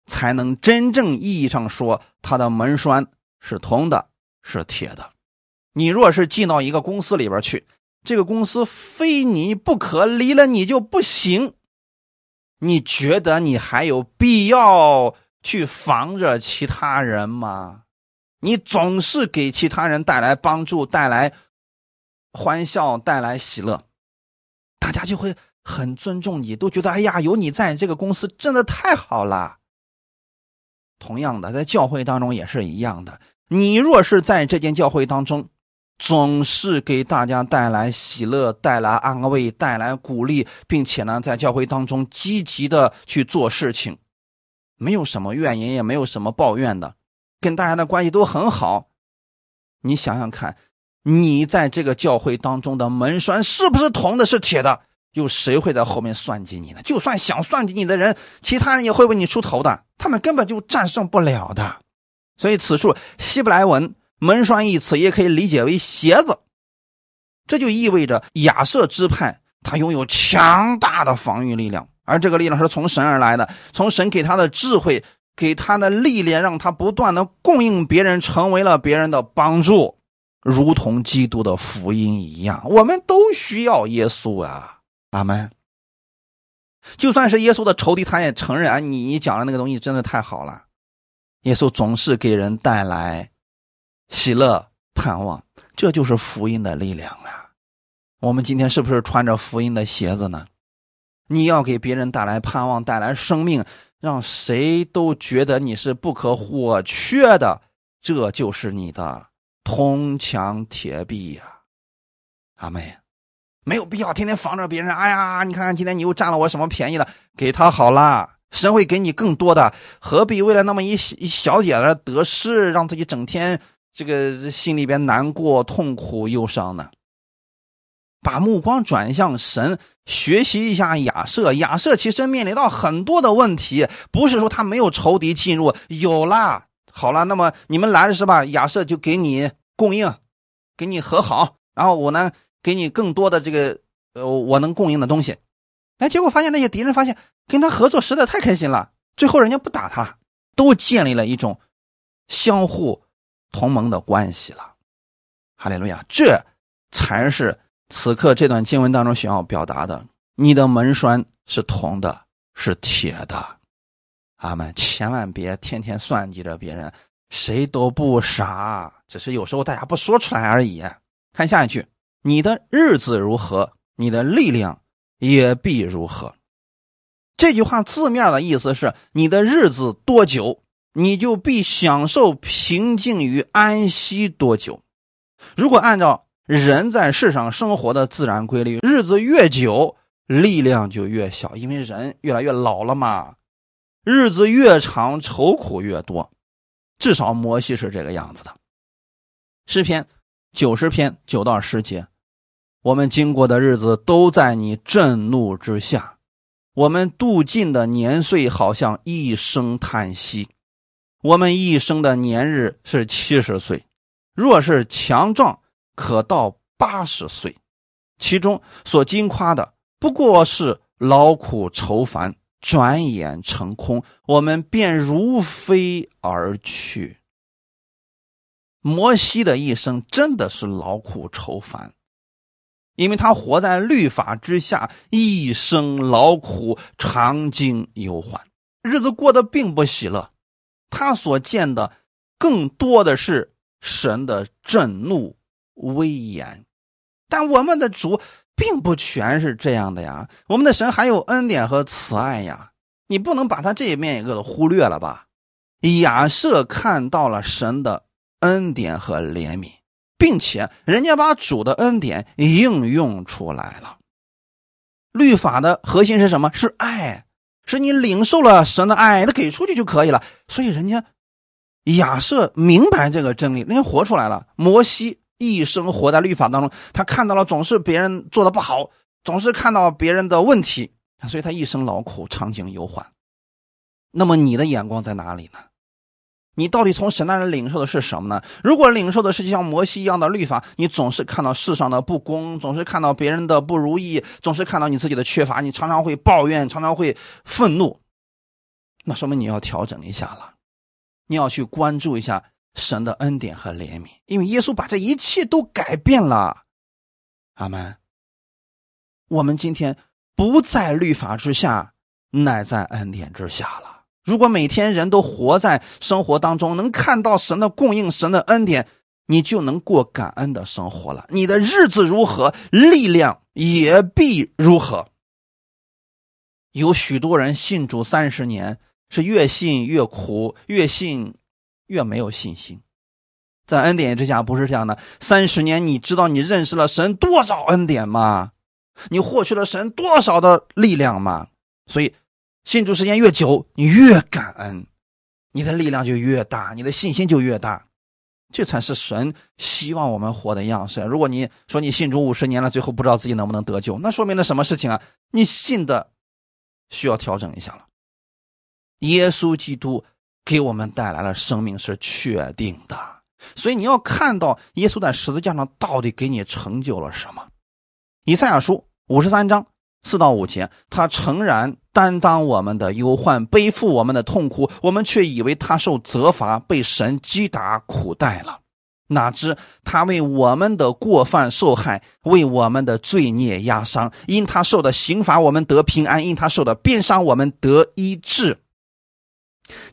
才能真正意义上说他的门栓是铜的，是铁的。你若是进到一个公司里边去，这个公司非你不可，离了你就不行。你觉得你还有必要去防着其他人吗？你总是给其他人带来帮助，带来欢笑，带来喜乐，大家就会很尊重你，都觉得哎呀，有你在这个公司真的太好了。同样的，在教会当中也是一样的。你若是在这间教会当中，总是给大家带来喜乐、带来安慰、带来鼓励，并且呢，在教会当中积极的去做事情，没有什么怨言，也没有什么抱怨的。跟大家的关系都很好，你想想看，你在这个教会当中的门栓是不是铜的，是铁的？有谁会在后面算计你呢？就算想算计你的人，其他人也会为你出头的，他们根本就战胜不了的。所以此处希伯来文“门栓”一词也可以理解为鞋子，这就意味着亚瑟支派他拥有强大的防御力量，而这个力量是从神而来的，从神给他的智慧。给他的历练，让他不断的供应别人，成为了别人的帮助，如同基督的福音一样。我们都需要耶稣啊，阿门。就算是耶稣的仇敌，他也承认啊，你你讲的那个东西真的太好了。耶稣总是给人带来喜乐、盼望，这就是福音的力量啊！我们今天是不是穿着福音的鞋子呢？你要给别人带来盼望，带来生命，让谁都觉得你是不可或缺的，这就是你的铜墙铁壁呀！阿妹，没有必要天天防着别人。哎呀，你看看今天你又占了我什么便宜了？给他好了。神会给你更多的，何必为了那么一一小点的得失，让自己整天这个心里边难过、痛苦、忧伤呢？把目光转向神，学习一下亚瑟。亚瑟其实面临到很多的问题，不是说他没有仇敌进入，有啦。好了，那么你们来是吧？亚瑟就给你供应，给你和好，然后我呢给你更多的这个呃我能供应的东西。哎，结果发现那些敌人发现。跟他合作实在太开心了，最后人家不打他，都建立了一种相互同盟的关系了。哈利路亚，这才是此刻这段经文当中想要表达的。你的门栓是铜的，是铁的。阿门！千万别天天算计着别人，谁都不傻，只是有时候大家不说出来而已。看下一句，你的日子如何，你的力量也必如何。这句话字面的意思是：你的日子多久，你就必享受平静与安息多久。如果按照人在世上生活的自然规律，日子越久，力量就越小，因为人越来越老了嘛。日子越长，愁苦越多。至少摩西是这个样子的。诗篇九十篇九到十节，我们经过的日子都在你震怒之下。我们度尽的年岁好像一声叹息，我们一生的年日是七十岁，若是强壮，可到八十岁，其中所经夸的不过是劳苦愁烦，转眼成空，我们便如飞而去。摩西的一生真的是劳苦愁烦。因为他活在律法之下，一生劳苦，常经忧患，日子过得并不喜乐。他所见的更多的是神的震怒、威严。但我们的主并不全是这样的呀，我们的神还有恩典和慈爱呀，你不能把他这一面一个忽略了吧？亚瑟看到了神的恩典和怜悯。并且人家把主的恩典应用出来了。律法的核心是什么？是爱，是你领受了神的爱，他给出去就可以了。所以人家亚瑟明白这个真理，人家活出来了。摩西一生活在律法当中，他看到了总是别人做的不好，总是看到别人的问题，所以他一生劳苦，长经忧患。那么你的眼光在哪里呢？你到底从神那里领受的是什么呢？如果领受的是就像摩西一样的律法，你总是看到世上的不公，总是看到别人的不如意，总是看到你自己的缺乏，你常常会抱怨，常常会愤怒，那说明你要调整一下了，你要去关注一下神的恩典和怜悯，因为耶稣把这一切都改变了。阿门。我们今天不在律法之下，乃在恩典之下了。如果每天人都活在生活当中，能看到神的供应、神的恩典，你就能过感恩的生活了。你的日子如何，力量也必如何。有许多人信主三十年，是越信越苦，越信越没有信心。在恩典之下，不是这样的。三十年，你知道你认识了神多少恩典吗？你获取了神多少的力量吗？所以。信主时间越久，你越感恩，你的力量就越大，你的信心就越大，这才是神希望我们活的样式。如果你说你信主五十年了，最后不知道自己能不能得救，那说明了什么事情啊？你信的需要调整一下了。耶稣基督给我们带来了生命是确定的，所以你要看到耶稣在十字架上到底给你成就了什么。以赛亚书五十三章四到五节，他诚然担当我们的忧患，背负我们的痛苦，我们却以为他受责罚，被神击打苦待了。哪知他为我们的过犯受害，为我们的罪孽压伤。因他受的刑罚，我们得平安；因他受的鞭伤，我们得医治。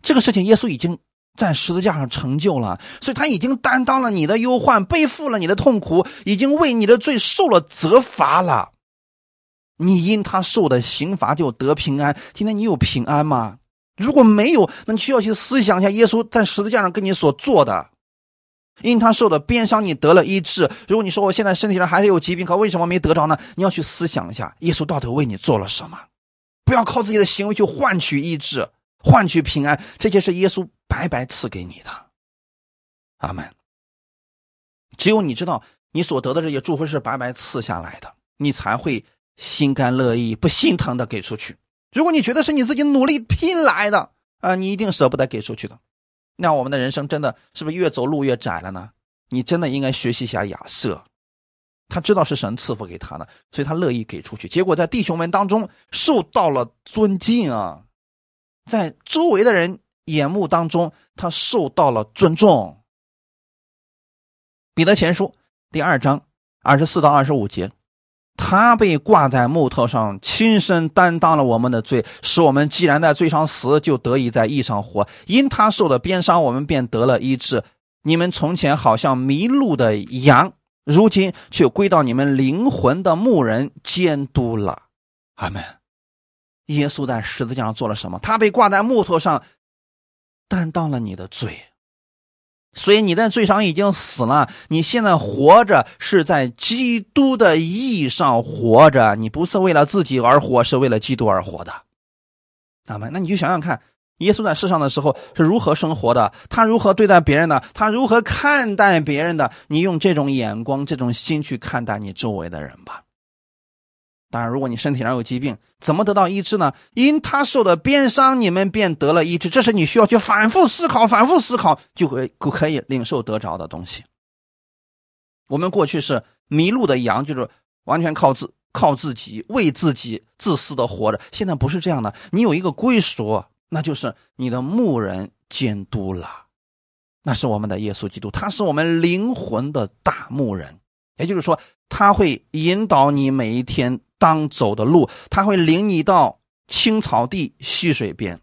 这个事情，耶稣已经在十字架上成就了，所以他已经担当了你的忧患，背负了你的痛苦，已经为你的罪受了责罚了。你因他受的刑罚就得平安。今天你有平安吗？如果没有，那你需要去思想一下耶稣在十字架上跟你所做的。因他受的鞭伤，你得了医治。如果你说我现在身体上还是有疾病，可为什么没得着呢？你要去思想一下，耶稣到底为你做了什么？不要靠自己的行为去换取医治、换取平安，这些是耶稣白白赐给你的。阿门。只有你知道你所得的这些祝福是白白赐下来的，你才会心甘乐意、不心疼的给出去。如果你觉得是你自己努力拼来的啊，你一定舍不得给出去的。那我们的人生真的是不是越走路越窄了呢？你真的应该学习一下亚瑟，他知道是神赐福给他的，所以他乐意给出去。结果在弟兄们当中受到了尊敬啊，在周围的人眼目当中，他受到了尊重。彼得前书第二章二十四到二十五节。他被挂在木头上，亲身担当了我们的罪，使我们既然在罪上死，就得以在义上活。因他受的鞭伤，我们便得了医治。你们从前好像迷路的羊，如今却归到你们灵魂的牧人监督了。阿门。耶稣在十字架上做了什么？他被挂在木头上，担当了你的罪。所以你在罪上已经死了，你现在活着是在基督的意义上活着，你不是为了自己而活，是为了基督而活的，那么。那你就想想看，耶稣在世上的时候是如何生活的，他如何对待别人的，他如何看待别人的，你用这种眼光、这种心去看待你周围的人吧。当然，如果你身体上有疾病，怎么得到医治呢？因他受的鞭伤，你们便得了医治。这是你需要去反复思考、反复思考，就会可以领受得着的东西。我们过去是迷路的羊，就是完全靠自靠自己，为自己自私的活着。现在不是这样的，你有一个归属，那就是你的牧人监督了，那是我们的耶稣基督，他是我们灵魂的大牧人。也就是说，他会引导你每一天。当走的路，他会领你到青草地、溪水边。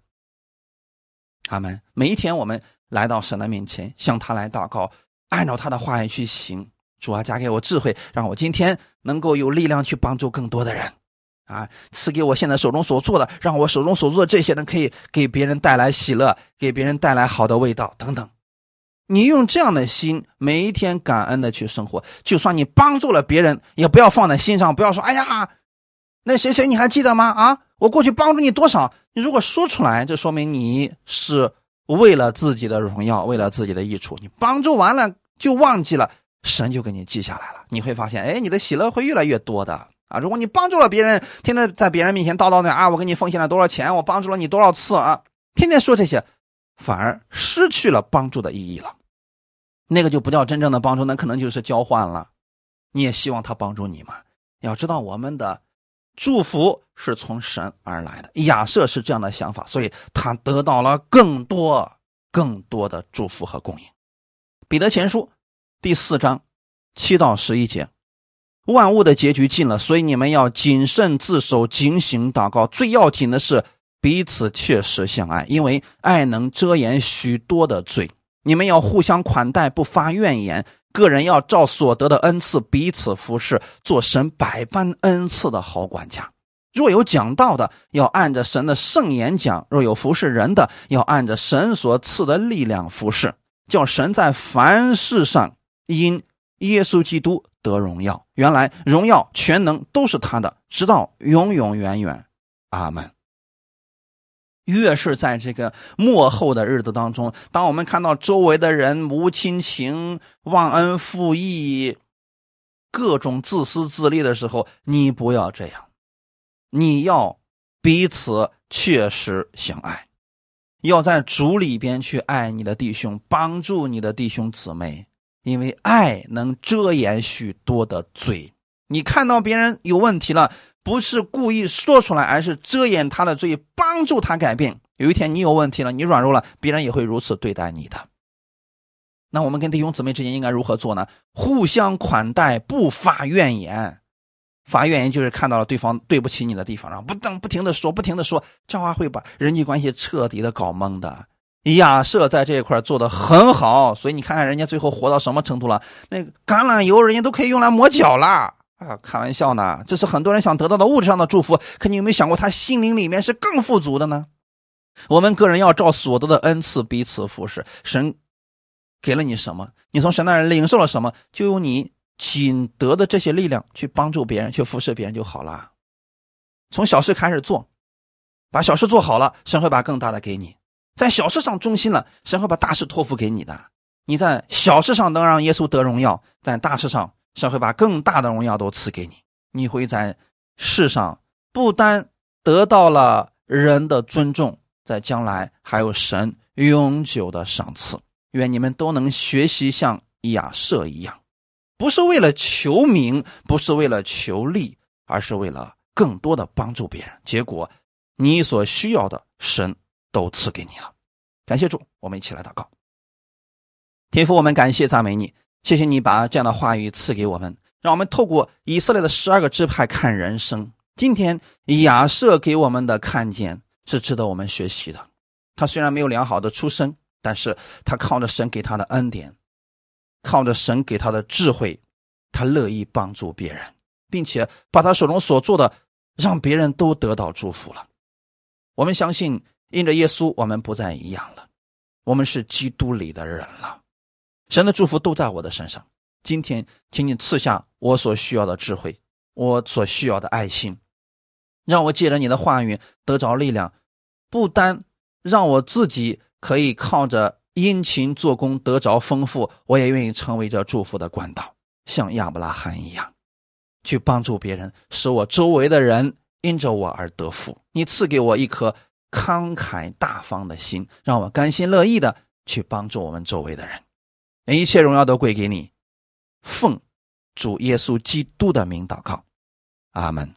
阿门。每一天，我们来到神的面前，向他来祷告，按照他的话语去行。主啊，加给我智慧，让我今天能够有力量去帮助更多的人。啊，赐给我现在手中所做的，让我手中所做的这些呢，可以给别人带来喜乐，给别人带来好的味道等等。你用这样的心，每一天感恩的去生活，就算你帮助了别人，也不要放在心上，不要说“哎呀”。那谁谁你还记得吗？啊，我过去帮助你多少？你如果说出来，就说明你是为了自己的荣耀，为了自己的益处。你帮助完了就忘记了，神就给你记下来了。你会发现，哎，你的喜乐会越来越多的啊！如果你帮助了别人，天天在别人面前叨叨那啊，我给你奉献了多少钱，我帮助了你多少次啊，天天说这些，反而失去了帮助的意义了。那个就不叫真正的帮助，那可能就是交换了。你也希望他帮助你吗？要知道我们的。祝福是从神而来的，亚瑟是这样的想法，所以他得到了更多、更多的祝福和供应。彼得前书第四章七到十一节，万物的结局近了，所以你们要谨慎自守，警醒祷告。最要紧的是彼此确实相爱，因为爱能遮掩许多的罪。你们要互相款待，不发怨言。个人要照所得的恩赐彼此服侍，做神百般恩赐的好管家。若有讲道的，要按着神的圣言讲；若有服侍人的，要按着神所赐的力量服侍，叫神在凡事上因耶稣基督得荣耀。原来荣耀全能都是他的，直到永永远远。阿门。越是在这个幕后的日子当中，当我们看到周围的人无亲情、忘恩负义、各种自私自利的时候，你不要这样，你要彼此确实相爱，要在主里边去爱你的弟兄，帮助你的弟兄姊妹，因为爱能遮掩许多的罪。你看到别人有问题了，不是故意说出来，而是遮掩他的罪，帮助他改变。有一天你有问题了，你软弱了，别人也会如此对待你的。那我们跟弟兄姊妹之间应该如何做呢？互相款待，不发怨言。发怨言就是看到了对方对不起你的地方，然后不等不停的说，不停的说，这话会把人际关系彻底的搞懵的。亚瑟在这一块做的很好，所以你看看人家最后活到什么程度了？那橄榄油人家都可以用来抹脚了啊！开玩笑呢，这是很多人想得到的物质上的祝福。可你有没有想过，他心灵里面是更富足的呢？我们个人要照所得的恩赐彼此服侍。神给了你什么？你从神那儿领受了什么？就用你仅得的这些力量去帮助别人，去服侍别人就好了。从小事开始做，把小事做好了，神会把更大的给你。在小事上忠心了，神会把大事托付给你的。你在小事上能让耶稣得荣耀，在大事上神会把更大的荣耀都赐给你。你会在世上不单得到了人的尊重，在将来还有神永久的赏赐。愿你们都能学习像亚瑟一样，不是为了求名，不是为了求利，而是为了更多的帮助别人。结果，你所需要的神。都赐给你了，感谢主，我们一起来祷告。天父，我们感谢赞美你，谢谢你把这样的话语赐给我们，让我们透过以色列的十二个支派看人生。今天亚瑟给我们的看见是值得我们学习的。他虽然没有良好的出身，但是他靠着神给他的恩典，靠着神给他的智慧，他乐意帮助别人，并且把他手中所做的让别人都得到祝福了。我们相信。因着耶稣，我们不再一样了，我们是基督里的人了。神的祝福都在我的身上。今天，请你赐下我所需要的智慧，我所需要的爱心，让我借着你的话语得着力量，不单让我自己可以靠着殷勤做工得着丰富，我也愿意成为这祝福的管道，像亚伯拉罕一样，去帮助别人，使我周围的人因着我而得福。你赐给我一颗。慷慨大方的心，让我甘心乐意的去帮助我们周围的人。一切荣耀都归给你，奉主耶稣基督的名祷告，阿门。